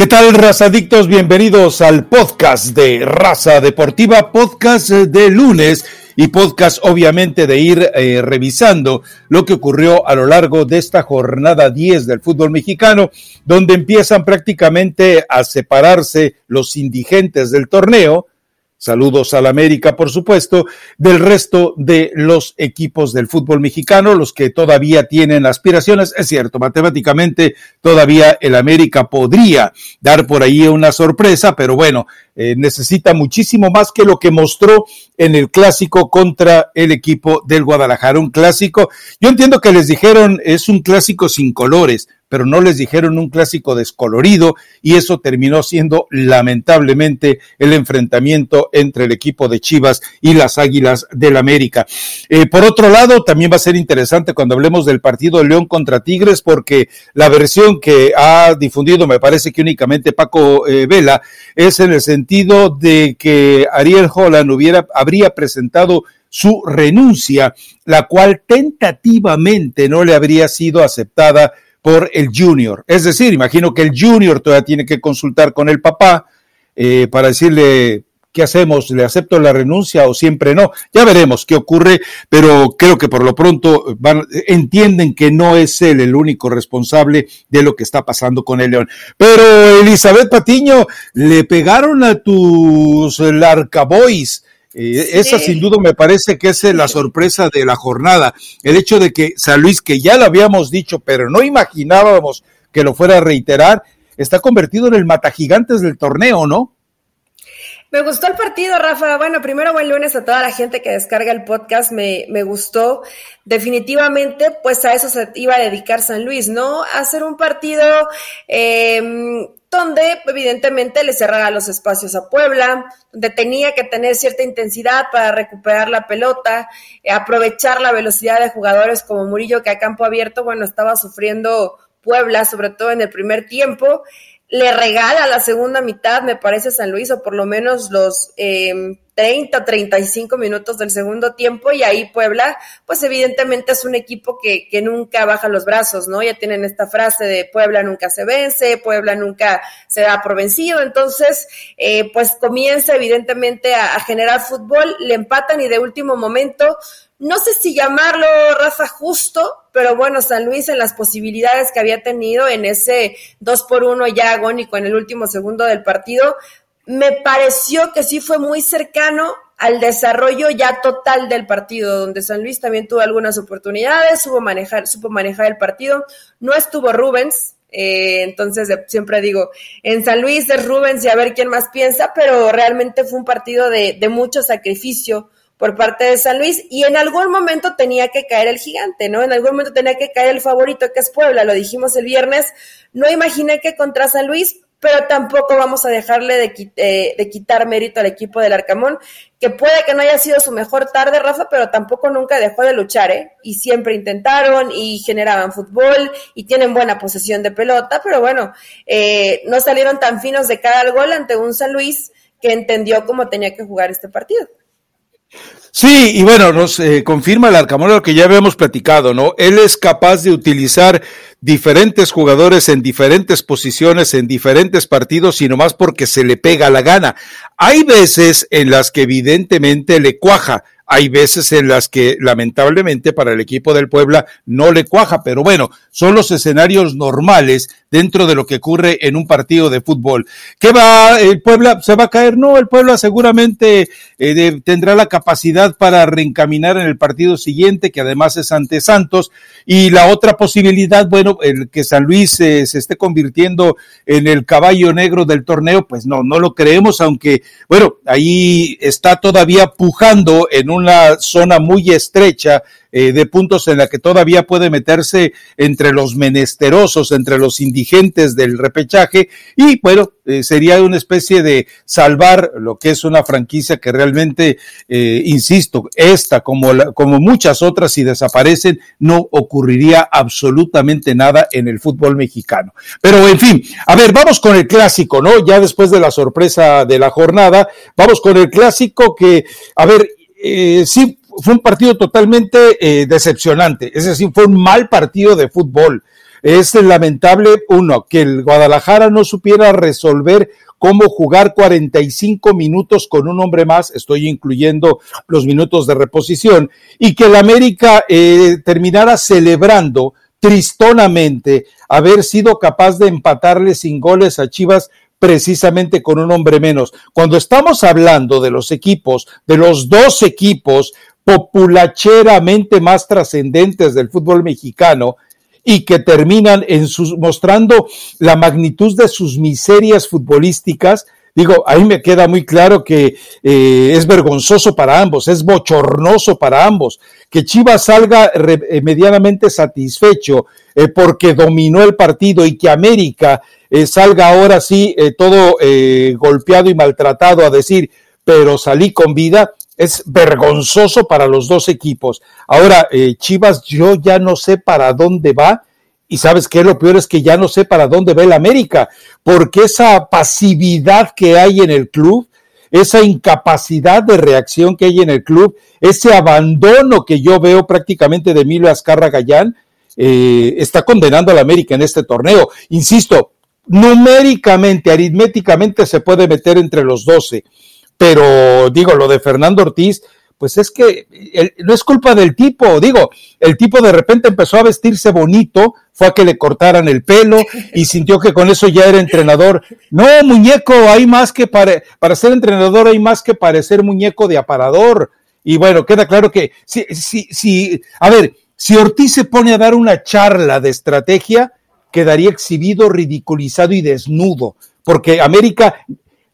¿Qué tal, razadictos? Bienvenidos al podcast de Raza Deportiva, podcast de lunes y podcast obviamente de ir eh, revisando lo que ocurrió a lo largo de esta jornada 10 del fútbol mexicano, donde empiezan prácticamente a separarse los indigentes del torneo Saludos al América, por supuesto, del resto de los equipos del fútbol mexicano, los que todavía tienen aspiraciones. Es cierto, matemáticamente todavía el América podría dar por ahí una sorpresa, pero bueno, eh, necesita muchísimo más que lo que mostró en el clásico contra el equipo del Guadalajara. Un clásico, yo entiendo que les dijeron es un clásico sin colores, pero no les dijeron un clásico descolorido y eso terminó siendo lamentablemente el enfrentamiento entre el equipo de Chivas y las Águilas del América. Eh, por otro lado, también va a ser interesante cuando hablemos del partido León contra Tigres porque la versión que ha difundido, me parece que únicamente Paco eh, Vela, es en el sentido de que Ariel Holland hubiera, habría presentado su renuncia, la cual tentativamente no le habría sido aceptada por el junior. Es decir, imagino que el junior todavía tiene que consultar con el papá eh, para decirle qué hacemos, le acepto la renuncia o siempre no. Ya veremos qué ocurre, pero creo que por lo pronto van, entienden que no es él el único responsable de lo que está pasando con el León. Pero Elizabeth Patiño, le pegaron a tus Larcaboys esa sin duda me parece que es la sorpresa de la jornada. El hecho de que San Luis, que ya lo habíamos dicho, pero no imaginábamos que lo fuera a reiterar, está convertido en el matagigantes del torneo, ¿no? Me gustó el partido, Rafa. Bueno, primero buen lunes a toda la gente que descarga el podcast. Me, me gustó. Definitivamente, pues a eso se iba a dedicar San Luis, ¿no? A hacer un partido eh, donde evidentemente le cerraba los espacios a Puebla, donde tenía que tener cierta intensidad para recuperar la pelota, eh, aprovechar la velocidad de jugadores como Murillo, que a campo abierto, bueno, estaba sufriendo Puebla, sobre todo en el primer tiempo. Le regala la segunda mitad, me parece, San Luis, o por lo menos los eh, 30, 35 minutos del segundo tiempo y ahí Puebla, pues evidentemente es un equipo que, que, nunca baja los brazos, ¿no? Ya tienen esta frase de Puebla nunca se vence, Puebla nunca se da por vencido, entonces, eh, pues comienza evidentemente a, generar fútbol, le empatan y de último momento no sé si llamarlo raza justo, pero bueno, San Luis en las posibilidades que había tenido en ese 2 por 1 ya agónico en el último segundo del partido, me pareció que sí fue muy cercano al desarrollo ya total del partido, donde San Luis también tuvo algunas oportunidades, supo manejar, supo manejar el partido, no estuvo Rubens, eh, entonces siempre digo, en San Luis es Rubens y a ver quién más piensa, pero realmente fue un partido de, de mucho sacrificio por parte de San Luis y en algún momento tenía que caer el gigante, ¿no? En algún momento tenía que caer el favorito que es Puebla, lo dijimos el viernes, no imaginé que contra San Luis pero tampoco vamos a dejarle de, eh, de, quitar mérito al equipo del Arcamón, que puede que no haya sido su mejor tarde, Rafa, pero tampoco nunca dejó de luchar, ¿eh? Y siempre intentaron y generaban fútbol y tienen buena posesión de pelota, pero bueno, eh, no salieron tan finos de cada gol ante un San Luis que entendió cómo tenía que jugar este partido. Sí, y bueno, nos eh, confirma el Arcamón lo que ya habíamos platicado, ¿no? Él es capaz de utilizar diferentes jugadores en diferentes posiciones, en diferentes partidos, y más porque se le pega la gana. Hay veces en las que evidentemente le cuaja, hay veces en las que lamentablemente para el equipo del Puebla no le cuaja, pero bueno, son los escenarios normales dentro de lo que ocurre en un partido de fútbol. ¿Qué va? ¿El Puebla se va a caer? No, el Puebla seguramente eh, tendrá la capacidad para reencaminar en el partido siguiente, que además es ante Santos. Y la otra posibilidad, bueno, el que San Luis se esté convirtiendo en el caballo negro del torneo, pues no, no lo creemos, aunque, bueno, ahí está todavía pujando en una zona muy estrecha eh, de puntos en la que todavía puede meterse entre los menesterosos, entre los indigentes del repechaje y bueno, eh, sería una especie de salvar lo que es una franquicia que realmente, eh, insisto, esta como, la, como muchas otras si desaparecen no ocurriría absolutamente nada en el fútbol mexicano. Pero en fin, a ver, vamos con el clásico, ¿no? Ya después de la sorpresa de la jornada, vamos con el clásico que, a ver, eh, sí fue un partido totalmente eh, decepcionante, es decir, fue un mal partido de fútbol. es lamentable, uno, que el Guadalajara no supiera resolver cómo jugar 45 minutos con un hombre más, estoy incluyendo los minutos de reposición, y que el América eh, terminara celebrando tristonamente haber sido capaz de empatarle sin goles a Chivas precisamente con un hombre menos. Cuando estamos hablando de los equipos, de los dos equipos populacheramente más trascendentes del fútbol mexicano, y que terminan en sus, mostrando la magnitud de sus miserias futbolísticas, digo, ahí me queda muy claro que eh, es vergonzoso para ambos, es bochornoso para ambos, que Chivas salga eh, medianamente satisfecho eh, porque dominó el partido y que América salga ahora sí todo golpeado y maltratado a decir, pero salí con vida, es vergonzoso para los dos equipos. Ahora, Chivas, yo ya no sé para dónde va y sabes qué, lo peor es que ya no sé para dónde va el América, porque esa pasividad que hay en el club, esa incapacidad de reacción que hay en el club, ese abandono que yo veo prácticamente de Emilio Azcarra Gallán, eh, está condenando al América en este torneo. Insisto, numéricamente, aritméticamente se puede meter entre los 12, pero digo, lo de Fernando Ortiz, pues es que no es culpa del tipo, digo, el tipo de repente empezó a vestirse bonito, fue a que le cortaran el pelo y sintió que con eso ya era entrenador. No, muñeco, hay más que para, para ser entrenador hay más que parecer muñeco de aparador. Y bueno, queda claro que si, si, si, a ver, si Ortiz se pone a dar una charla de estrategia, quedaría exhibido, ridiculizado y desnudo, porque América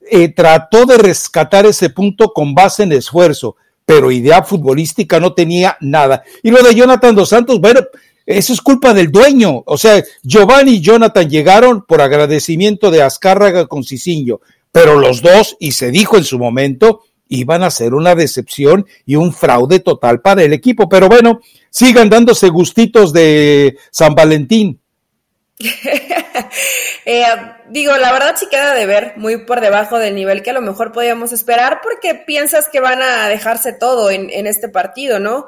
eh, trató de rescatar ese punto con base en esfuerzo pero idea futbolística no tenía nada. Y lo de Jonathan Dos Santos, bueno, eso es culpa del dueño. O sea, Giovanni y Jonathan llegaron por agradecimiento de Azcárraga con Cicinho, pero los dos, y se dijo en su momento, iban a ser una decepción y un fraude total para el equipo. Pero bueno, sigan dándose gustitos de San Valentín. Eh, digo, la verdad sí queda de ver, muy por debajo del nivel que a lo mejor podíamos esperar, porque piensas que van a dejarse todo en, este partido, ¿no?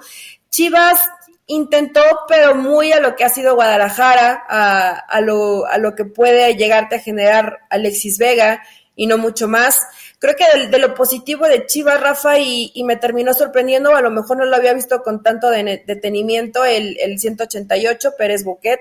Chivas intentó, pero muy a lo que ha sido Guadalajara, a, lo, a lo que puede llegarte a generar Alexis Vega y no mucho más creo que de, lo positivo de Chivas, Rafa, y, me terminó sorprendiendo, a lo mejor no lo había visto con tanto detenimiento, el, el 188, Pérez Boquet.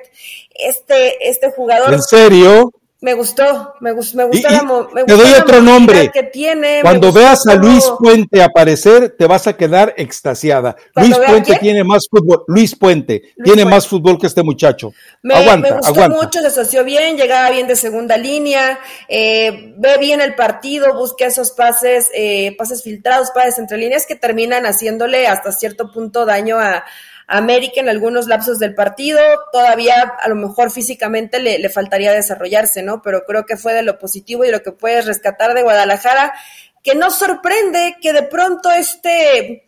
Este, este jugador. ¿En serio? Me gustó, me, gustó, me gustó la, Te doy otro nombre. Que tiene, Cuando veas a Luis Puente aparecer, te vas a quedar extasiada. Luis Puente tiene más fútbol. Luis Puente tiene más fútbol que este muchacho. Me, aguanta, me gustó mucho, se asoció bien, llegaba bien de segunda línea, eh, ve bien el partido, busca esos pases, eh, pases filtrados, pases entre líneas que terminan haciéndole hasta cierto punto daño a América en algunos lapsos del partido, todavía a lo mejor físicamente le, le faltaría desarrollarse, ¿no? Pero creo que fue de lo positivo y lo que puedes rescatar de Guadalajara, que no sorprende que de pronto este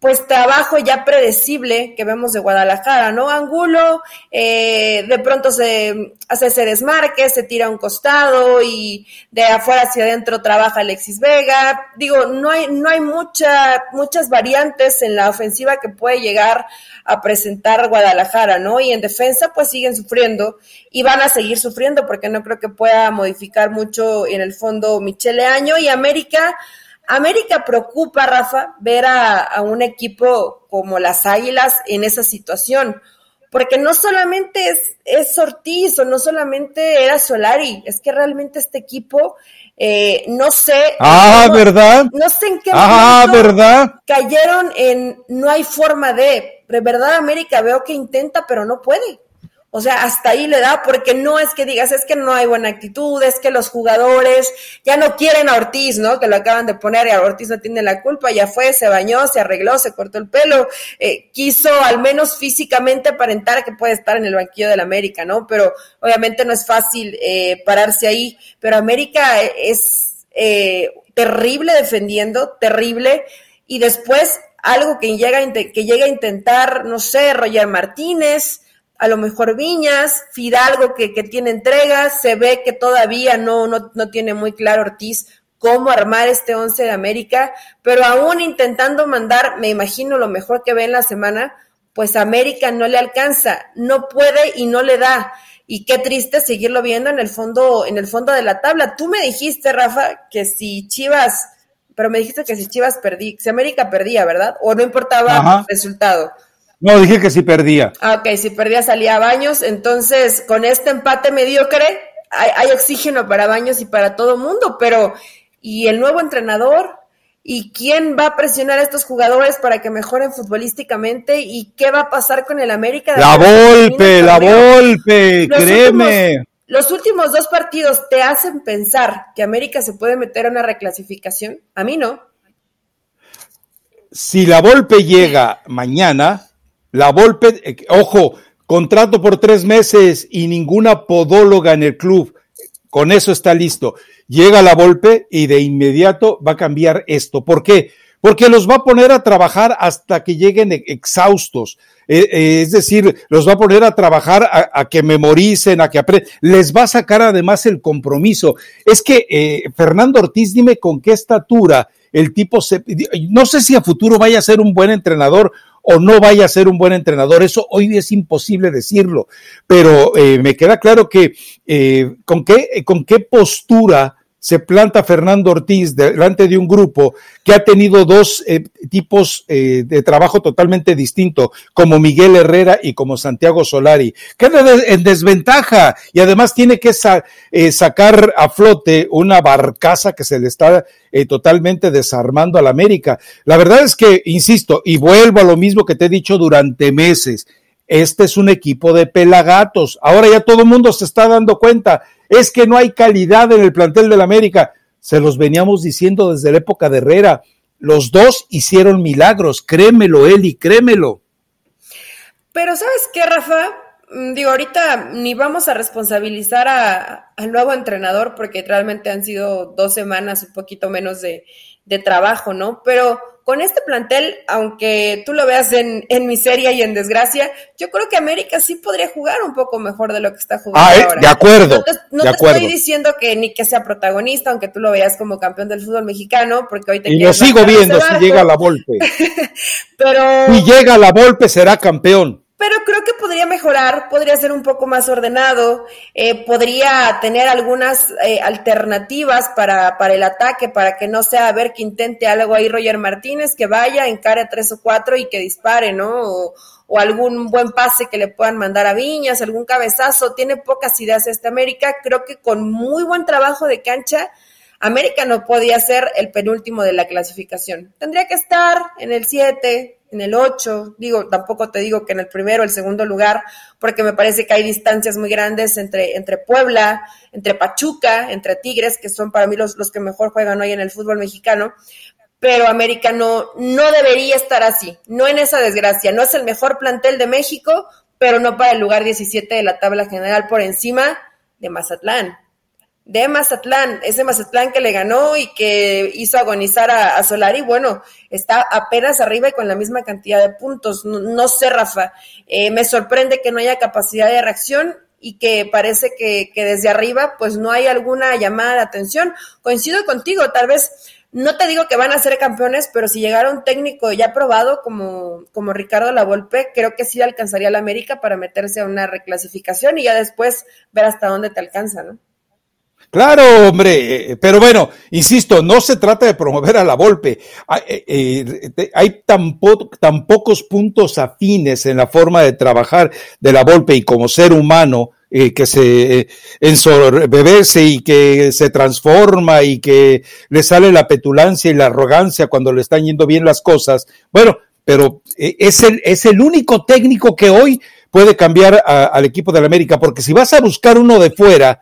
pues trabajo ya predecible que vemos de Guadalajara, ¿no? Angulo, eh, de pronto se hace ese desmarque, se tira a un costado y de afuera hacia adentro trabaja Alexis Vega. Digo, no hay, no hay mucha, muchas variantes en la ofensiva que puede llegar a presentar Guadalajara, ¿no? Y en defensa, pues siguen sufriendo y van a seguir sufriendo porque no creo que pueda modificar mucho en el fondo Michele Año y América América preocupa, Rafa, ver a, un equipo como las Águilas en esa situación, porque no solamente es, es Ortiz o no solamente era Solari, es que realmente este equipo, eh, no sé. Ah, ¿verdad? No sé en qué ah, ¿verdad? cayeron en no hay forma de. De verdad, América veo que intenta, pero no puede. O sea, hasta ahí le da, porque no es que digas, es que no hay buena actitud, es que los jugadores ya no quieren a Ortiz, ¿no? Que lo acaban de poner y a Ortiz no tiene la culpa, ya fue, se bañó, se arregló, se cortó el pelo, eh, quiso al menos físicamente aparentar que puede estar en el banquillo del América, ¿no? Pero obviamente no es fácil eh, pararse ahí, pero América es eh, terrible defendiendo, terrible, y después algo que llega, que llega a intentar, no sé, Roger Martínez, a lo mejor Viñas, Fidalgo que, que tiene entregas, se ve que todavía no, no, no tiene muy claro Ortiz cómo armar este once de América, pero aún intentando mandar, me imagino lo mejor que ve en la semana, pues América no le alcanza, no puede y no le da. Y qué triste seguirlo viendo en el fondo, en el fondo de la tabla. Tú me dijiste, Rafa, que si Chivas, pero me dijiste que si Chivas perdí, si América perdía, ¿verdad? O no importaba el resultado. No, dije que si perdía. Ah, ok, si perdía salía a Baños. Entonces, con este empate mediocre, hay, hay oxígeno para Baños y para todo mundo, pero ¿y el nuevo entrenador? ¿Y quién va a presionar a estos jugadores para que mejoren futbolísticamente? ¿Y qué va a pasar con el América? La Volpe, la Volpe, créeme. los últimos dos partidos te hacen pensar que América se puede meter a una reclasificación. A mí no. Si la Volpe llega mañana, la Volpe, eh, ojo, contrato por tres meses y ninguna podóloga en el club. Con eso está listo llega la Volpe y de inmediato va a cambiar esto. ¿Por qué? Porque los va a poner a trabajar hasta que lleguen exhaustos. Eh, eh, es decir, los va a poner a trabajar a, que memoricen, a que aprendan. Les va a sacar además el compromiso. Es que eh, Fernando Ortiz, dime con qué estatura el tipo se... No sé si a futuro vaya a ser un buen entrenador o no vaya a ser un buen entrenador. Eso hoy es imposible decirlo, pero me queda claro que con, qué, con qué postura se planta Fernando Ortiz delante de un grupo que ha tenido dos eh, tipos eh, de trabajo totalmente distintos, como Miguel Herrera y como Santiago Solari. Queda en desventaja y además tiene que eh, sacar a flote una barcaza que se le está totalmente desarmando a la América. La verdad es que, insisto, y vuelvo a lo mismo que te he dicho durante meses, este es un equipo de pelagatos. Ahora ya todo el mundo se está dando cuenta es que no hay calidad en el plantel del América. Se los veníamos diciendo desde la época de Herrera. Los dos hicieron milagros, créemelo, Eli, créemelo. Pero ¿sabes qué, Rafa? Mm, digo, ahorita ni vamos a responsabilizar al nuevo entrenador porque realmente han sido dos semanas, un poquito menos de, de trabajo, ¿no? Pero con este plantel, aunque tú lo veas en, miseria y en desgracia, yo creo que América sí podría jugar un poco mejor de lo que está jugando ah, eh, ahora. De acuerdo. No te, estoy diciendo que ni que sea protagonista, aunque tú lo veas como campeón del fútbol mexicano, porque hoy te Y lo sigo viendo si llega la Volpe. Pero. Si llega la Volpe, será campeón pero creo que podría mejorar, podría ser un poco más ordenado, eh, podría tener algunas eh, alternativas para, para el ataque, para que no sea a ver que intente algo ahí Roger Martínez, que vaya, encare tres o cuatro y que dispare, ¿no? O, algún buen pase que le puedan mandar a Viñas, algún cabezazo, tiene pocas ideas este América, creo que con muy buen trabajo de cancha, América no podía ser el penúltimo de la clasificación. Tendría que estar en el 7, en el 8, digo, tampoco te digo que en el primero, el segundo lugar, porque me parece que hay distancias muy grandes entre, entre Puebla, entre Pachuca, entre Tigres, que son para mí los, los que mejor juegan hoy en el fútbol mexicano, pero América no, no debería estar así, no en esa desgracia, no es el mejor plantel de México, pero no para el lugar 17 de la tabla general por encima de Mazatlán de Mazatlán, ese Mazatlán que le ganó y que hizo agonizar a, Solari, bueno, está apenas arriba y con la misma cantidad de puntos. No, sé, Rafa, eh, me sorprende que no haya capacidad de reacción y que parece que, que, desde arriba pues no hay alguna llamada de atención. Coincido contigo, tal vez no te digo que van a ser campeones, pero si llegara un técnico ya probado como, como Ricardo Lavolpe, creo que sí alcanzaría la América para meterse a una reclasificación y ya después ver hasta dónde te alcanza, ¿no? Claro, hombre, eh, pero bueno, insisto, no se trata de promover a la Volpe. Hay, eh, eh, tan, pocos puntos afines en la forma de trabajar de la Volpe y como ser humano que se ensorbebece y que se transforma y que le sale la petulancia y la arrogancia cuando le están yendo bien las cosas. Bueno, pero es el, es el único técnico que hoy puede cambiar al equipo de la América, porque si vas a buscar uno de fuera,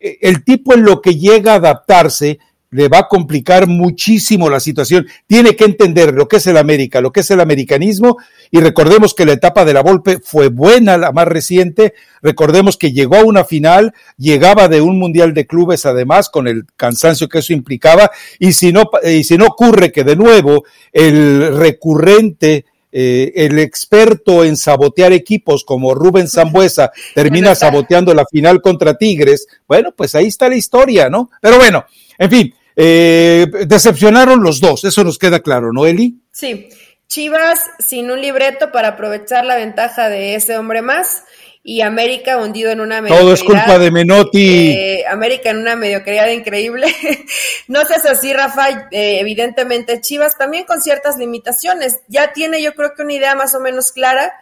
el tipo en lo que llega a adaptarse le va a complicar muchísimo la situación. Tiene que entender lo que es el América, lo que es el americanismo, y recordemos que la etapa de la Volpe fue buena, la más reciente. Recordemos que llegó a una final, llegaba de un mundial de clubes, además, con el cansancio que eso implicaba, y si no, y si no ocurre que de nuevo el recurrente eh, el experto en sabotear equipos como Rubén Zambuesa termina saboteando la final contra Tigres, bueno, pues ahí está la historia, ¿no? Pero bueno, en fin, eh, decepcionaron los dos, eso nos queda claro, ¿no, Eli? Sí. Chivas sin un libreto para aprovechar la ventaja de ese hombre más y América hundido en una mediocridad. Todo es culpa de Menotti. Eh, América en una mediocridad increíble. no seas así, Rafa. Eh, evidentemente, Chivas también con ciertas limitaciones. Ya tiene, yo creo que una idea más o menos clara,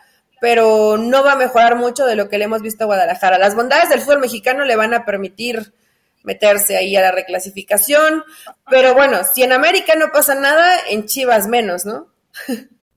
pero no va a mejorar mucho de lo que le hemos visto a Guadalajara. Las bondades del fútbol mexicano le van a permitir meterse ahí a la reclasificación, pero bueno, si en América no pasa nada, en Chivas menos, ¿no?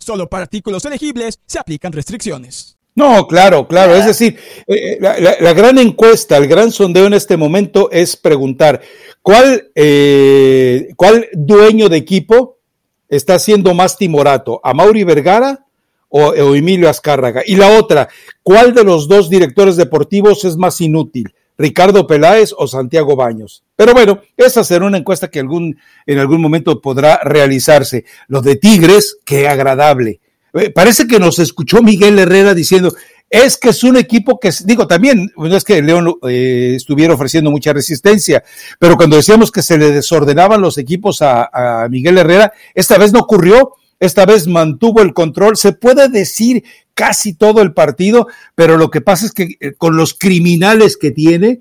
Solo para artículos elegibles se aplican restricciones. No, claro, claro. Es decir, eh, eh, la, gran encuesta, el gran sondeo en este momento es preguntar cuál, eh, cuál dueño de equipo está siendo más timorato, a Mauri Vergara o, o, Emilio Azcárraga. Y la otra, ¿cuál de los dos directores deportivos es más inútil, Ricardo Peláez o Santiago Baños? Pero bueno, esa será una encuesta que algún, en algún momento podrá realizarse. Los de Tigres, qué agradable. Eh, parece que nos escuchó Miguel Herrera diciendo, es que es un equipo que, digo, también, no es que León eh, estuviera ofreciendo mucha resistencia, pero cuando decíamos que se le desordenaban los equipos a, a Miguel Herrera, esta vez no ocurrió, esta vez mantuvo el control, se puede decir casi todo el partido, pero lo que pasa es que eh, con los criminales que tiene,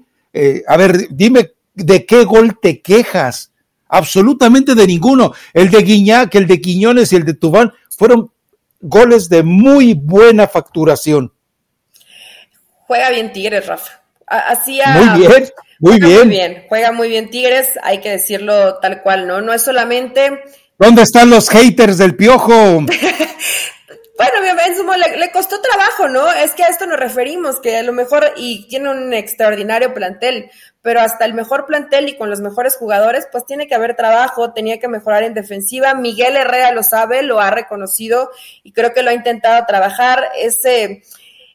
a ver, dime ¿De qué gol te quejas? Absolutamente de ninguno. El de Guiñac, el de Quiñones y el de Tubán fueron goles de muy buena facturación. Juega bien Tigres, Rafa. Hacía, muy bien, muy bien. Muy bien, juega muy bien Tigres, hay que decirlo tal cual, ¿no? No es solamente... ¿Dónde están los haters del piojo? Bueno, en sumo le, le, costó trabajo, ¿no? Es que a esto nos referimos, que a lo mejor, y tiene un extraordinario plantel, pero hasta el mejor plantel y con los mejores jugadores, pues tiene que haber trabajo, tenía que mejorar en defensiva. Miguel Herrera lo sabe, lo ha reconocido y creo que lo ha intentado trabajar. Ese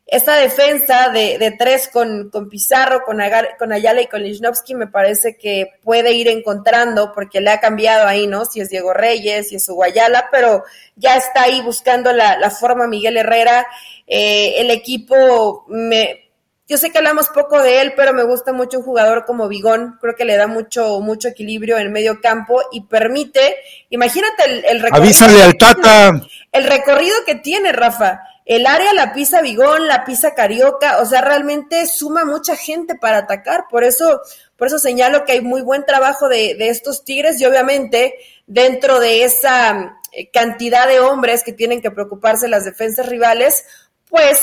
esta defensa de, de tres con, con, Pizarro, con, con Ayala y con Lichnowsky me parece que puede ir encontrando porque le ha cambiado ahí, ¿no? Si es Diego Reyes, si es Guayala, pero ya está ahí buscando la, la forma Miguel Herrera. Eh, el equipo, me, yo sé que hablamos poco de él, pero me gusta mucho un jugador como Vigón. Creo que le da mucho, mucho equilibrio en medio campo y permite, imagínate el, el recorrido. Avísale al Tata. El recorrido que tiene, Rafa el área la pisa Vigón, la pisa Carioca, o sea, realmente suma mucha gente para atacar, por eso, por eso señalo que hay muy buen trabajo de, de estos Tigres y obviamente dentro de esa eh, cantidad de hombres que tienen que preocuparse las defensas rivales, pues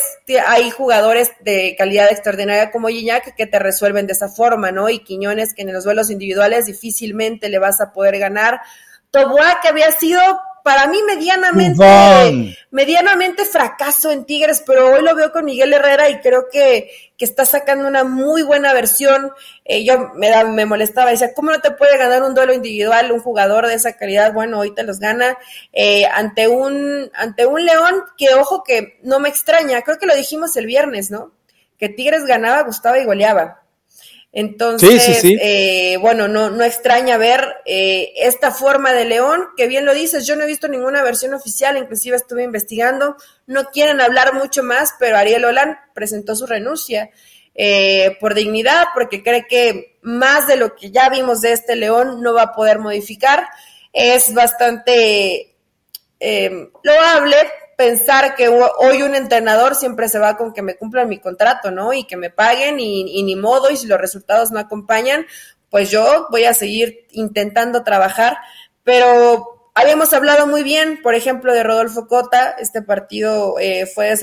hay jugadores de calidad extraordinaria como Gignac que te resuelven de esa forma, ¿no? Y Quiñones que en los duelos individuales difícilmente le vas a poder ganar. Toboa que había sido para mí medianamente, medianamente fracaso en Tigres, pero hoy lo veo con Miguel Herrera y creo que, que está sacando una muy buena versión. Eh, yo me, da, me molestaba, decía, ¿cómo no te puede ganar un duelo individual un jugador de esa calidad? Bueno, hoy te los gana eh, ante, un, ante un León que, ojo, que no me extraña, creo que lo dijimos el viernes, ¿no? Que Tigres ganaba, gustaba y goleaba. Entonces, Eh, bueno, no, no extraña ver eh, esta forma de León, que bien lo dices, yo no he visto ninguna versión oficial, inclusive estuve investigando, no quieren hablar mucho más, pero Ariel Olan presentó su renuncia eh, por dignidad, porque cree que más de lo que ya vimos de este León no va a poder modificar. Es bastante eh, loable, pensar que hoy un entrenador siempre se va con que me cumplan mi contrato, ¿no? Y que me paguen y, ni modo, y si los resultados no acompañan, pues yo voy a seguir intentando trabajar, pero habíamos hablado muy bien, por ejemplo, de Rodolfo Cota, este partido eh, fue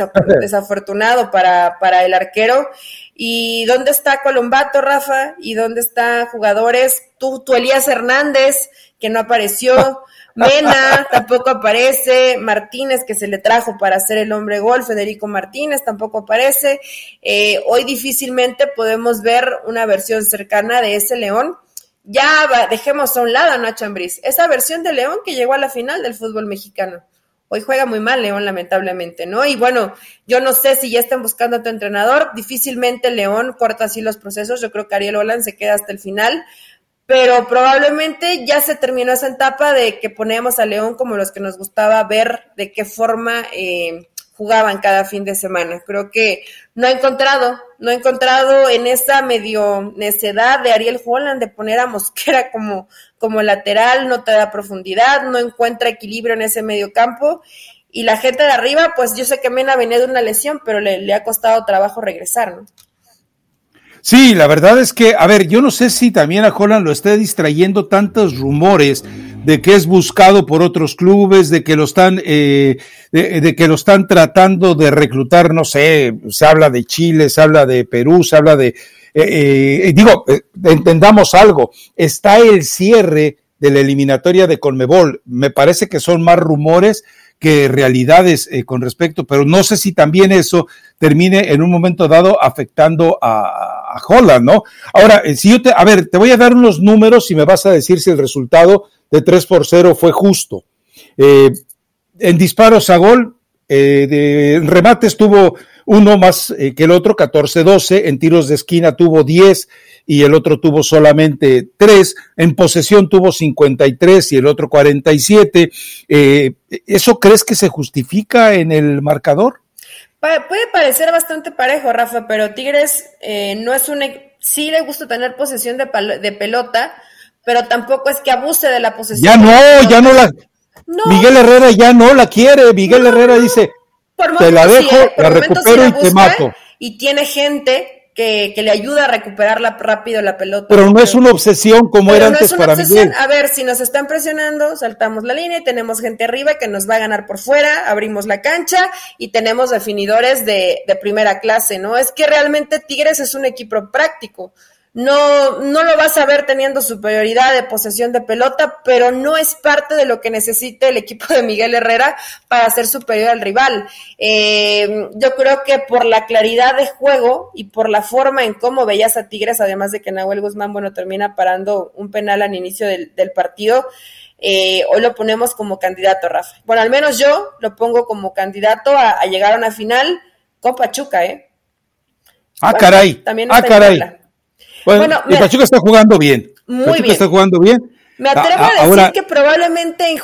desafortunado para, para el arquero. ¿Y dónde está Colombato, Rafa? ¿Y dónde están jugadores? Tú, tú Elías Hernández, que no apareció. Mena tampoco aparece, Martínez que se le trajo para hacer el hombre gol, Federico Martínez tampoco aparece. Eh, hoy difícilmente podemos ver una versión cercana de ese León. Ya dejemos a un lado a Nacho esa versión de León que llegó a la final del fútbol mexicano. Hoy juega muy mal León, lamentablemente, ¿no? Y bueno, yo no sé si ya están buscando a tu entrenador. Difícilmente León corta así los procesos. Yo creo que Ariel Holland se queda hasta el final pero probablemente ya se terminó esa etapa de que poníamos a León como los que nos gustaba ver de qué forma eh, jugaban cada fin de semana. Creo que no ha encontrado, no ha encontrado en esa medio necedad de Ariel Holland de poner a Mosquera como, como lateral, no te da profundidad, no encuentra equilibrio en ese medio campo. Y la gente de arriba, pues yo sé que Mena venía de una lesión, pero le, le ha costado trabajo regresar, ¿no? Sí, la verdad es que, a ver, yo no sé si también a Holland lo esté distrayendo tantos rumores de que es buscado por otros clubes, de que lo están, eh, de, que lo están tratando de reclutar, no sé, se habla de Chile, se habla de Perú, se habla de, eh, eh, digo, entendamos algo, está el cierre de la eliminatoria de Conmebol, me parece que son más rumores que realidades con respecto, pero no sé si también eso termine en un momento dado afectando a, a ¿no? Ahora, eh, si yo te, a ver, te voy a dar unos números y me vas a decir si el resultado de 3 por 0 fue justo. Eh, en disparos a gol, eh, remates tuvo uno más que el otro, 14-12, en tiros de esquina tuvo 10 y el otro tuvo solamente 3, en posesión tuvo 53 y el otro 47. ¿Eso crees que se justifica en el marcador? Puede parecer bastante parejo, Rafa, pero Tigres eh, no es un... Sí le gusta tener posesión de, de, pelota, pero tampoco es que abuse de la posesión. Ya no, ya no la... Miguel Herrera ya no la quiere. Miguel Herrera dice, te la dejo, ¿eh? la recupero y te mato. Y tiene gente que, le ayuda a recuperarla rápido la pelota. Pero no es una obsesión como era antes para Miguel. A ver, si nos están presionando, saltamos la línea y tenemos gente arriba que nos va a ganar por fuera, abrimos la cancha y tenemos definidores de, de primera clase, ¿no? Es que realmente Tigres es un equipo práctico no, no lo vas a ver teniendo superioridad de posesión de pelota, pero no es parte de lo que necesita el equipo de Miguel Herrera para ser superior al rival. Eh, yo creo que por la claridad de juego y por la forma en cómo veías a Tigres, además de que Nahuel Guzmán, bueno, termina parando un penal al inicio del, partido, eh, hoy lo ponemos como candidato, Rafa. Bueno, al menos yo lo pongo como candidato a, llegar a una final con Pachuca, ¿eh? Ah, caray. También ah, caray. Bueno, y Pachuca está jugando bien. Muy bien. está jugando bien. Me atrevo a, decir que probablemente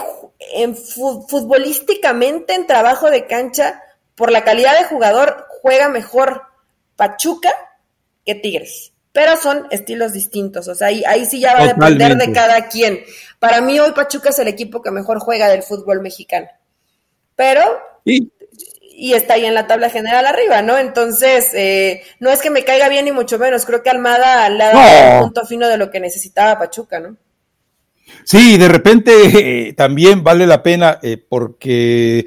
en, futbolísticamente en trabajo de cancha, por la calidad de jugador, juega mejor Pachuca que Tigres. Pero son estilos distintos, o sea, ahí, ahí sí ya va a depender de cada quien. Para mí hoy Pachuca es el equipo que mejor juega del fútbol mexicano. Pero y está ahí en la tabla general arriba, ¿no? Entonces, eh, no es que me caiga bien ni mucho menos, creo que Almada le ha dado un punto fino de lo que necesitaba Pachuca, ¿no? Sí, de repente eh, también vale la pena eh, porque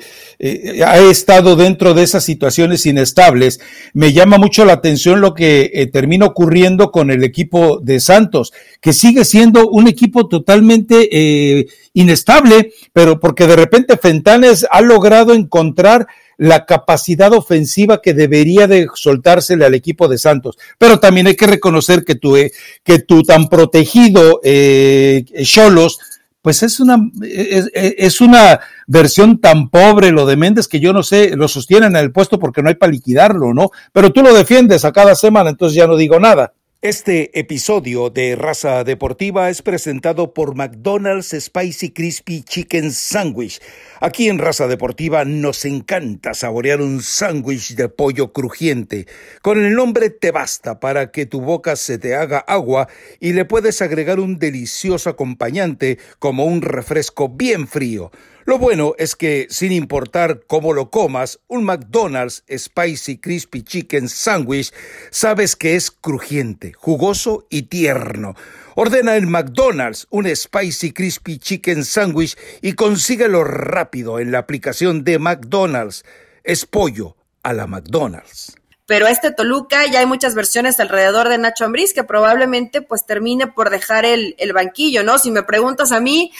ha estado dentro de esas situaciones inestables. Me llama mucho la atención lo que termina ocurriendo con el equipo de Santos, que sigue siendo un equipo totalmente inestable, pero porque de repente Fentanes ha logrado encontrar la capacidad ofensiva que debería de soltársele al equipo de Santos. Pero también hay que reconocer que tu, eh, que tu tan protegido eh, Cholos, pues es una, es, es, una versión tan pobre lo de Méndez que yo no sé, lo sostienen en el puesto porque no hay para liquidarlo, ¿no? Pero tú lo defiendes a cada semana, entonces ya no digo nada. Este episodio de Raza Deportiva es presentado por McDonald's Spicy Crispy Chicken Sandwich. Aquí en Raza Deportiva nos encanta saborear un sándwich de pollo crujiente. Con el nombre te basta para que tu boca se te haga agua y le puedes agregar un delicioso acompañante como un refresco bien frío. Lo bueno es que, sin importar cómo lo comas, un McDonald's Spicy Crispy Chicken Sandwich sabes que es crujiente, jugoso y tierno. Ordena en McDonald's un Spicy Crispy Chicken Sandwich y consíguelo rápido en la aplicación de McDonald's. Es pollo a la McDonald's pero este Toluca ya hay muchas versiones alrededor de Nacho Ambriz que probablemente pues termine por dejar el, el banquillo, ¿no? Si me preguntas a mí,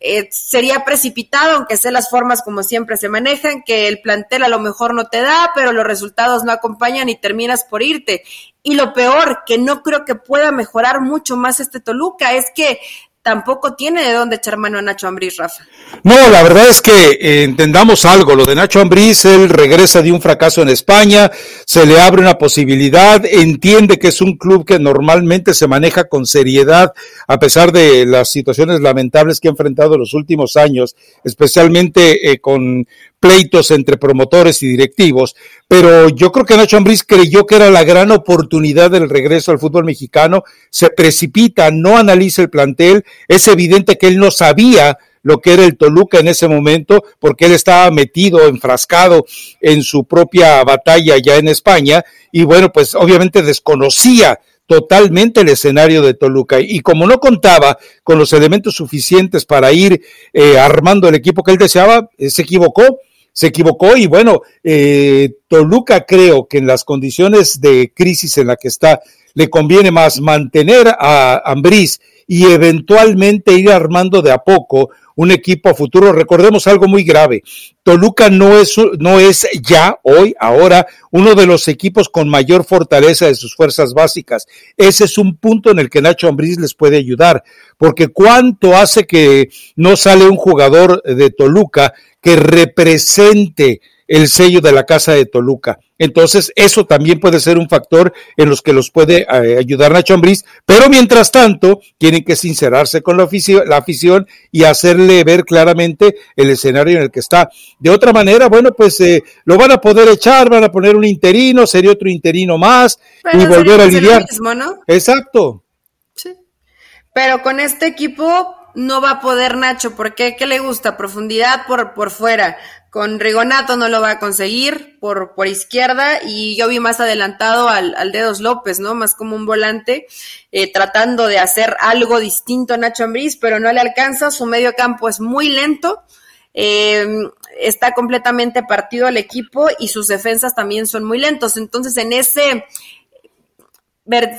eh, sería precipitado, aunque sé las formas como siempre se manejan, que el plantel a lo mejor no te da, pero los resultados no acompañan y terminas por irte. Y lo peor, que no creo que pueda mejorar mucho más este Toluca, es que tampoco tiene de dónde echar mano a Nacho Ambriz, Rafa. No, la verdad es que eh, entendamos algo, lo de Nacho Ambriz, él regresa de un fracaso en España, se le abre una posibilidad, entiende que es un club que normalmente se maneja con seriedad, a pesar de las situaciones lamentables que ha enfrentado en los últimos años, especialmente eh, con pleitos entre promotores y directivos, pero yo creo que Nacho Ambriz creyó que era la gran oportunidad del regreso al fútbol mexicano, se precipita, no analiza el plantel, es evidente que él no sabía lo que era el Toluca en ese momento, porque él estaba metido, enfrascado en su propia batalla ya en España, y bueno, pues obviamente desconocía totalmente el escenario de Toluca. Y como no contaba con los elementos suficientes para ir eh, armando el equipo que él deseaba, eh, se equivocó se equivocó y bueno, eh, Toluca creo que en las condiciones de crisis en la que está, le conviene más mantener a Ambriz y eventualmente ir armando de a poco un equipo a futuro. Recordemos algo muy grave. Toluca no es, no es ya, hoy, ahora, uno de los equipos con mayor fortaleza de sus fuerzas básicas. Ese es un punto en el que Nacho Ambriz les puede ayudar, porque cuánto hace que no sale un jugador de Toluca que represente el sello de la Casa de Toluca. Entonces, eso también puede ser un factor en los que los puede eh, ayudar Nacho Ambriz, pero mientras tanto, tienen que sincerarse con la afición, la afición y hacerle ver claramente el escenario en el que está. De otra manera, bueno, pues eh, lo van a poder echar, van a poner un interino, sería otro interino más y volver a lidiar. Exacto. Sí. Pero con este equipo no va a poder Nacho, porque ¿qué le gusta? Profundidad por, por fuera. Con Rigonato no lo va a conseguir por, por izquierda y yo vi más adelantado al, al Dedos López, ¿no? Más como un volante, eh, tratando de hacer algo distinto a Nacho Ambriz, pero no le alcanza. Su medio campo es muy lento. Eh, está completamente partido el equipo y sus defensas también son muy lentos. Entonces, en ese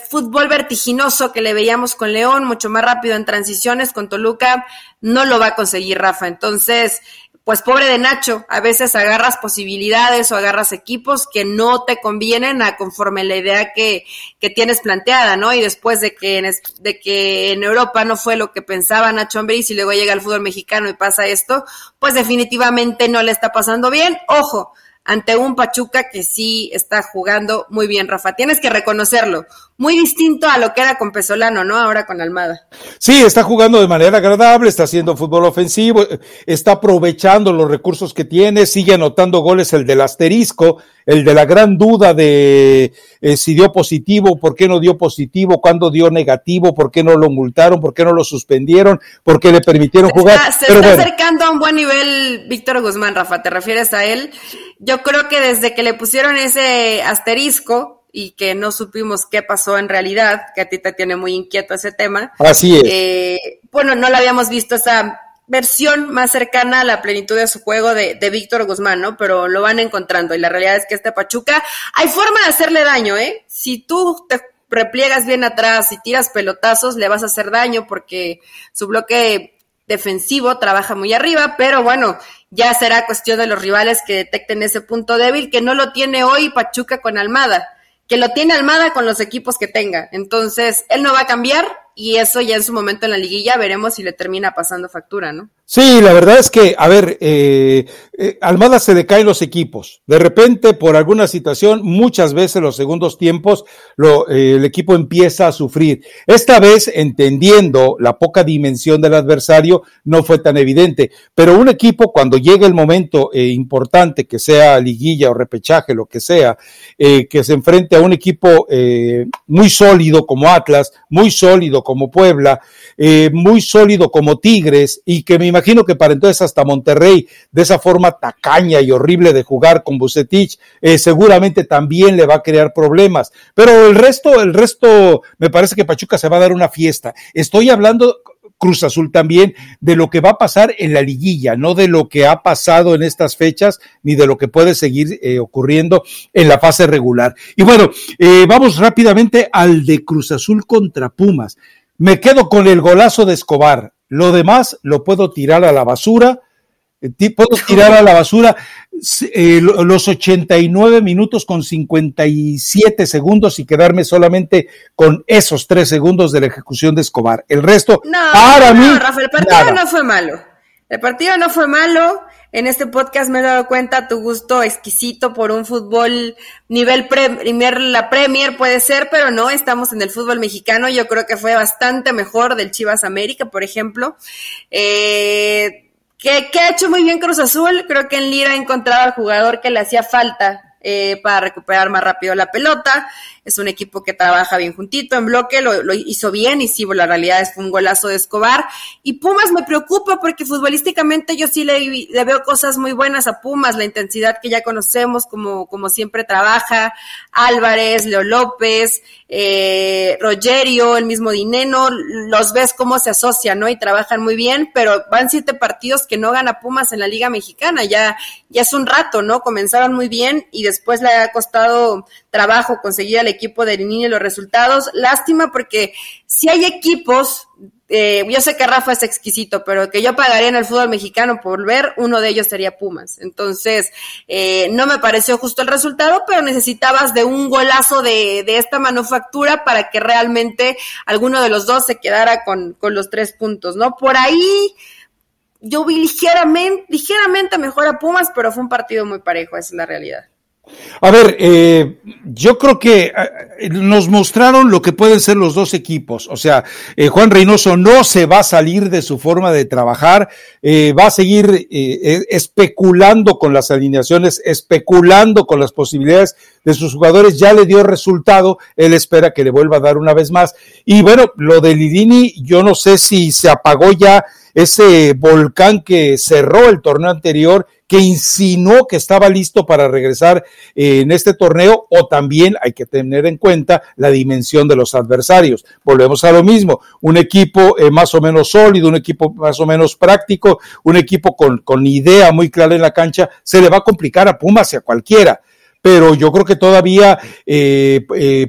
fútbol vertiginoso que le veíamos con León, mucho más rápido en transiciones, con Toluca, no lo va a conseguir Rafa. Entonces, pues pobre de Nacho, a veces agarras posibilidades o agarras equipos que no te convienen a conforme la idea que, que tienes planteada, ¿no? Y después de que, en, de que en Europa no fue lo que pensaba Nacho Ambriz y luego llega al fútbol mexicano y pasa esto, pues definitivamente no le está pasando bien. Ojo, ante un Pachuca que sí está jugando muy bien, Rafa. Tienes que reconocerlo. Muy distinto a lo que era con Pesolano, ¿no? Ahora con Almada. Sí, está jugando de manera agradable, está haciendo fútbol ofensivo, está aprovechando los recursos que tiene, sigue anotando goles el del asterisco, el de la gran duda de eh, si dio positivo, por qué no dio positivo, cuándo dio negativo, por qué no lo multaron, por qué no lo suspendieron, por qué le permitieron jugar. se está acercando a un buen nivel Víctor Guzmán, Rafa, ¿te refieres a él? Yo creo que desde que le pusieron ese asterisco y que no supimos qué pasó en realidad, que a ti te tiene muy inquieto ese tema. Así es. Eh, bueno, no la habíamos visto esa versión más cercana a la plenitud de su juego de, de Víctor Guzmán, ¿no? Pero lo van encontrando y la realidad es que este Pachuca, hay forma de hacerle daño, ¿eh? Si tú te repliegas bien atrás y tiras pelotazos, le vas a hacer daño porque su bloque defensivo trabaja muy arriba, pero bueno, ya será cuestión de los rivales que detecten ese punto débil que no lo tiene hoy Pachuca con Almada, que lo tiene Almada con los equipos que tenga. Entonces, él no va a cambiar y eso ya en su momento en la liguilla veremos si le termina pasando factura, ¿no? Sí, la verdad es que, a ver, eh, eh, Almada se decaen los equipos. De repente, por alguna situación, muchas veces los segundos tiempos, eh, el equipo empieza a sufrir. Esta vez, entendiendo la poca dimensión del adversario, no fue tan evidente. Pero un equipo, cuando llega el momento eh, importante, que sea liguilla o repechaje, lo que sea, que se enfrente a un equipo muy sólido como Atlas, muy sólido como Puebla, eh, muy sólido como Tigres, y que me imagino que para entonces hasta Monterrey, de esa forma tacaña y horrible de jugar con Bucetich, eh, seguramente también le va a crear problemas. Pero el resto, el resto, me parece que Pachuca se va a dar una fiesta. Estoy hablando Cruz Azul también de lo que va a pasar en la liguilla, no de lo que ha pasado en estas fechas, ni de lo que puede seguir eh, ocurriendo en la fase regular. Y bueno, eh, vamos rápidamente al de Cruz Azul contra Pumas. Me quedo con el golazo de Escobar. Lo demás lo puedo tirar a la basura Puedo tirar a la basura eh, los 89 minutos con 57 segundos y quedarme solamente con esos tres segundos de la ejecución de Escobar. El resto, no, para mí. Rafa, el partido no fue malo. El partido no fue malo. En este podcast me he dado cuenta tu gusto exquisito por un fútbol nivel premier, la Premier puede ser, pero no, estamos en el fútbol mexicano. Yo creo que fue bastante mejor del Chivas América, por ejemplo. Eh, que, ha hecho muy bien Cruz Azul. Creo que en Lira ha encontrado al jugador que le hacía falta eh, para recuperar más rápido la pelota es un equipo que trabaja bien juntito, en bloque, lo, hizo bien y sí, la realidad es fue un golazo de Escobar. Y Pumas me preocupa porque futbolísticamente yo sí le, veo cosas muy buenas a Pumas, la intensidad que ya conocemos, como, como siempre trabaja, Álvarez, Leo López, eh, Rogerio, el mismo Dineno, los ves cómo se asocian, ¿no? Y trabajan muy bien, pero van siete partidos que no gana Pumas en la Liga Mexicana, ya, ya es un rato, ¿no? Comenzaron muy bien y después le ha costado trabajo conseguir al equipo de Niño los resultados. Lástima porque si hay equipos, eh, yo sé que Rafa es exquisito, pero que yo pagaría en el fútbol mexicano por ver, uno de ellos sería Pumas. Entonces, eh, no me pareció justo el resultado, pero necesitabas de un golazo de, esta manufactura para que realmente alguno de los dos se quedara con, con los tres puntos, ¿no? Por ahí yo vi ligeramente, ligeramente mejor a Pumas, pero fue un partido muy parejo, esa es la realidad. A ver, eh, yo creo que eh, nos mostraron lo que pueden ser los dos equipos. O sea, eh, Juan Reynoso no se va a salir de su forma de trabajar, va a seguir especulando con las alineaciones, especulando con las posibilidades de sus jugadores. Ya le dio resultado, él espera que le vuelva a dar una vez más. Y bueno, lo de Lidini, yo no sé si se apagó ya ese volcán que cerró el torneo anterior que insinuó que estaba listo para regresar eh, en este torneo o también hay que tener en cuenta la dimensión de los adversarios. Volvemos a lo mismo, un equipo eh, más o menos sólido, un equipo más o menos práctico, un equipo con, con idea muy clara en la cancha, se le va a complicar a Pumas y a cualquiera. Pero yo creo que todavía eh,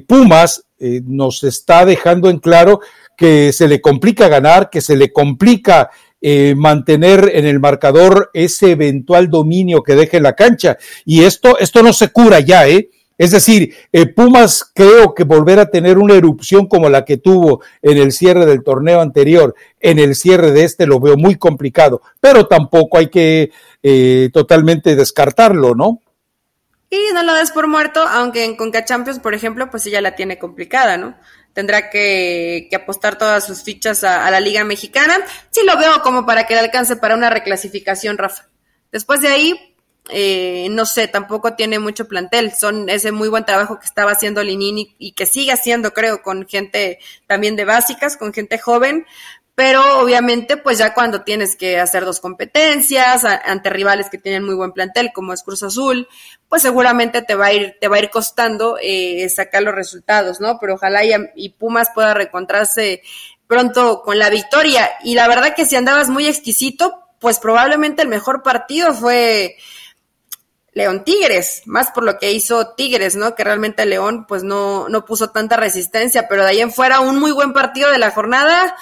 Pumas nos está dejando en claro que se le complica ganar, que se le complica eh, mantener en el marcador ese eventual dominio que deje la cancha. Y esto, esto no se cura ya, ¿eh? Es decir, eh, Pumas creo que volver a tener una erupción como la que tuvo en el cierre del torneo anterior, en el cierre de este lo veo muy complicado, pero tampoco hay que eh, totalmente descartarlo, ¿no? Y no lo des por muerto, aunque en Conca Champions, por ejemplo, pues ella la tiene complicada, ¿no? Tendrá que, apostar todas sus fichas a, la Liga Mexicana. Sí lo veo como para que le alcance para una reclasificación, Rafa. Después de ahí, eh, no sé, tampoco tiene mucho plantel. Son ese muy buen trabajo que estaba haciendo Linini y que sigue haciendo, creo, con gente también de básicas, con gente joven pero obviamente pues ya cuando tienes que hacer dos competencias ante rivales que tienen muy buen plantel como es Cruz Azul, pues seguramente te va a ir, te va a ir costando eh, sacar los resultados, ¿no? Pero ojalá y, Pumas pueda reencontrarse pronto con la victoria. Y la verdad que si andabas muy exquisito, pues probablemente el mejor partido fue León Tigres, más por lo que hizo Tigres, ¿no? Que realmente León pues no, no puso tanta resistencia, pero de ahí en fuera un muy buen partido de la jornada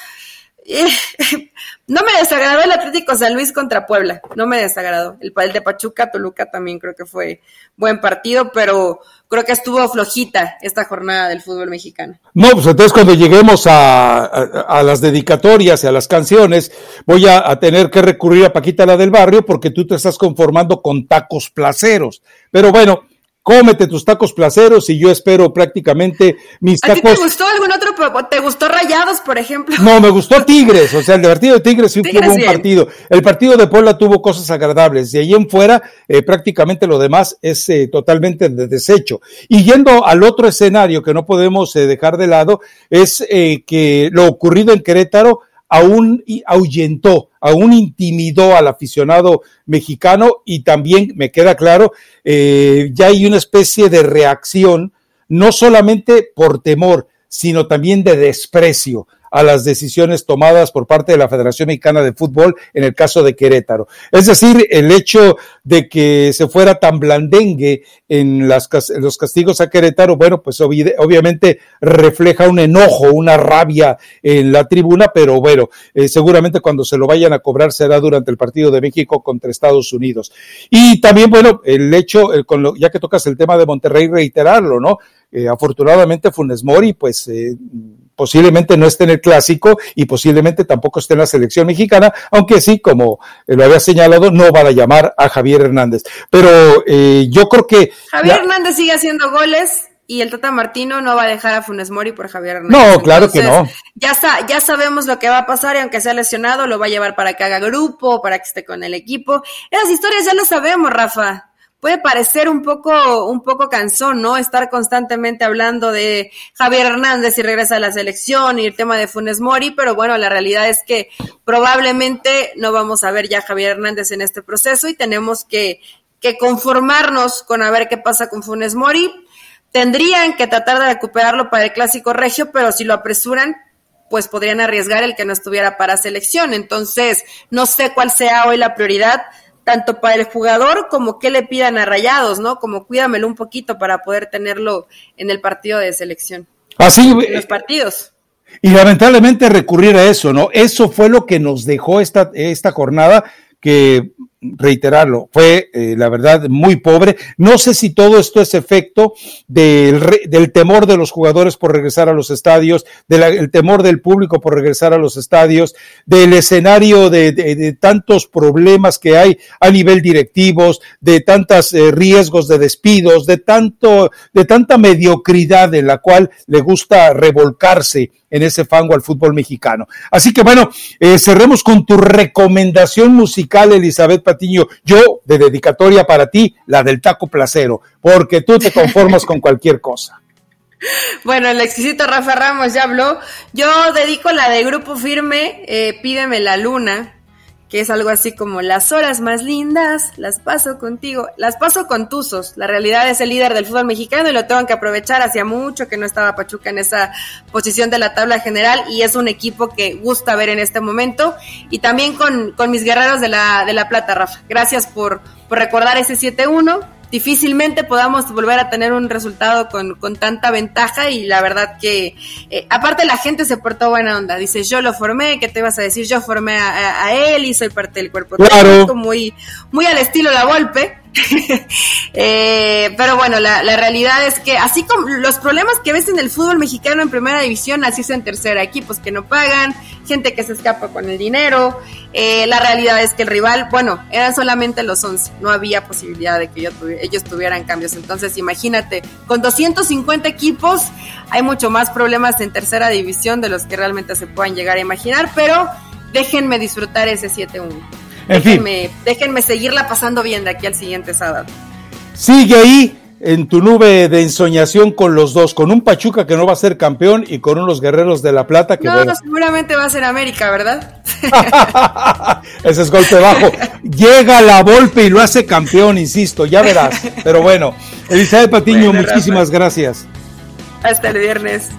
no me desagradó el Atlético San Luis contra Puebla, no me desagradó. El, el de Pachuca, Toluca también creo que fue buen partido, pero creo que estuvo flojita esta jornada del fútbol mexicano. No, pues entonces cuando lleguemos a, las dedicatorias y a las canciones, voy a, a, tener que recurrir a Paquita la del barrio porque tú te estás conformando con tacos placeros. Pero bueno, cómete tus tacos placeros y yo espero prácticamente mis tacos. ¿A ti te gustó algún otro? ¿Te gustó Rayados, por ejemplo? No, me gustó Tigres, o sea, el partido de Tigres sí tuvo un partido. El partido de Puebla tuvo cosas agradables, y ahí en fuera eh, prácticamente lo demás es eh, totalmente de desecho. Y yendo al otro escenario que no podemos eh, dejar de lado, es que lo ocurrido en Querétaro aún ahuyentó, aún intimidó al aficionado mexicano y también me queda claro, eh, ya hay una especie de reacción, no solamente por temor, sino también de desprecio a las decisiones tomadas por parte de la Federación Mexicana de Fútbol en el caso de Querétaro. Es decir, el hecho de que se fuera tan blandengue en, las, los castigos a Querétaro, bueno, pues obviamente refleja un enojo, una rabia en la tribuna, pero bueno, eh, seguramente cuando se lo vayan a cobrar será durante el partido de México contra Estados Unidos. Y también, bueno, el hecho, ya que tocas el tema de Monterrey, reiterarlo, ¿no? Eh, afortunadamente Funes Mori, pues eh, posiblemente no esté en el clásico y posiblemente tampoco esté en la selección mexicana, aunque sí, como lo había señalado, no van a llamar a Javier Hernández. Pero eh, yo creo que... Javier Hernández sigue haciendo goles y el Tata Martino no va a dejar a Funes Mori por Javier Hernández. No, claro que no. Ya, está, ya sabemos lo que va a pasar y aunque sea lesionado, lo va a llevar para que haga grupo, para que esté con el equipo. Esas historias ya las sabemos, Rafa puede parecer un poco, un poco cansón, ¿no? Estar constantemente hablando de Javier Hernández y regresa a la selección y el tema de Funes Mori, pero bueno, la realidad es que probablemente no vamos a ver ya a Javier Hernández en este proceso y tenemos que, que conformarnos con a ver qué pasa con Funes Mori. Tendrían que tratar de recuperarlo para el clásico regio, pero si lo apresuran, pues podrían arriesgar el que no estuviera para selección. Entonces, no sé cuál sea hoy la prioridad tanto para el jugador como que le pidan a Rayados, ¿no? Como cuídamelo un poquito para poder tenerlo en el partido de selección. Así. En los partidos. Y lamentablemente recurrir a eso, ¿no? Eso fue lo que nos dejó esta, esta jornada que reiterarlo, fue eh, la verdad muy pobre. No sé si todo esto es efecto del, del temor de los jugadores por regresar a los estadios, del temor del público por regresar a los estadios, del escenario de, tantos problemas que hay a nivel directivos, de tantos eh, riesgos de despidos, de tanto, de tanta mediocridad en la cual le gusta revolcarse en ese fango al fútbol mexicano. Así que bueno, eh, cerremos con tu recomendación musical, Elizabeth Patiño. Yo, de dedicatoria para ti, la del taco placero, porque tú te conformas con cualquier cosa. Bueno, el exquisito Rafa Ramos ya habló. Yo dedico la de Grupo Firme, eh, Pídeme la Luna, que es algo así como las horas más lindas, las paso contigo, las paso con Tuzos. La realidad es el líder del fútbol mexicano y lo tengo que aprovechar. Hacía mucho que no estaba Pachuca en esa posición de la tabla general y es un equipo que gusta ver en este momento. Y también con, con mis guerreros de la, de la Plata, Rafa. Gracias por, por recordar ese 7-1 difícilmente podamos volver a tener un resultado con, con tanta ventaja y la verdad que eh, aparte la gente se portó buena onda, dice yo lo formé, ¿qué te vas a decir? Yo formé a, él y soy parte del cuerpo claro. muy, muy al estilo La Volpe eh, pero bueno, la, realidad es que así como los problemas que ves en el fútbol mexicano en primera división, así es en tercera, equipos que no pagan, gente que se escapa con el dinero, eh, la realidad es que el rival, bueno, eran solamente los 11, no había posibilidad de que ellos tuvieran cambios, entonces imagínate, con 250 equipos hay mucho más problemas en tercera división de los que realmente se puedan llegar a imaginar, pero déjenme disfrutar ese 7-1 déjenme, déjenme seguirla pasando bien de aquí al siguiente sábado. Sigue ahí en tu nube de ensoñación con los dos, con un Pachuca que no va a ser campeón y con unos guerreros de la plata que no, seguramente va a ser América, ¿verdad? Ese es golpe bajo. Llega la golpe y lo hace campeón, insisto, ya verás. Pero bueno, Elizabeth Patiño, muchísimas gracias. Hasta el viernes.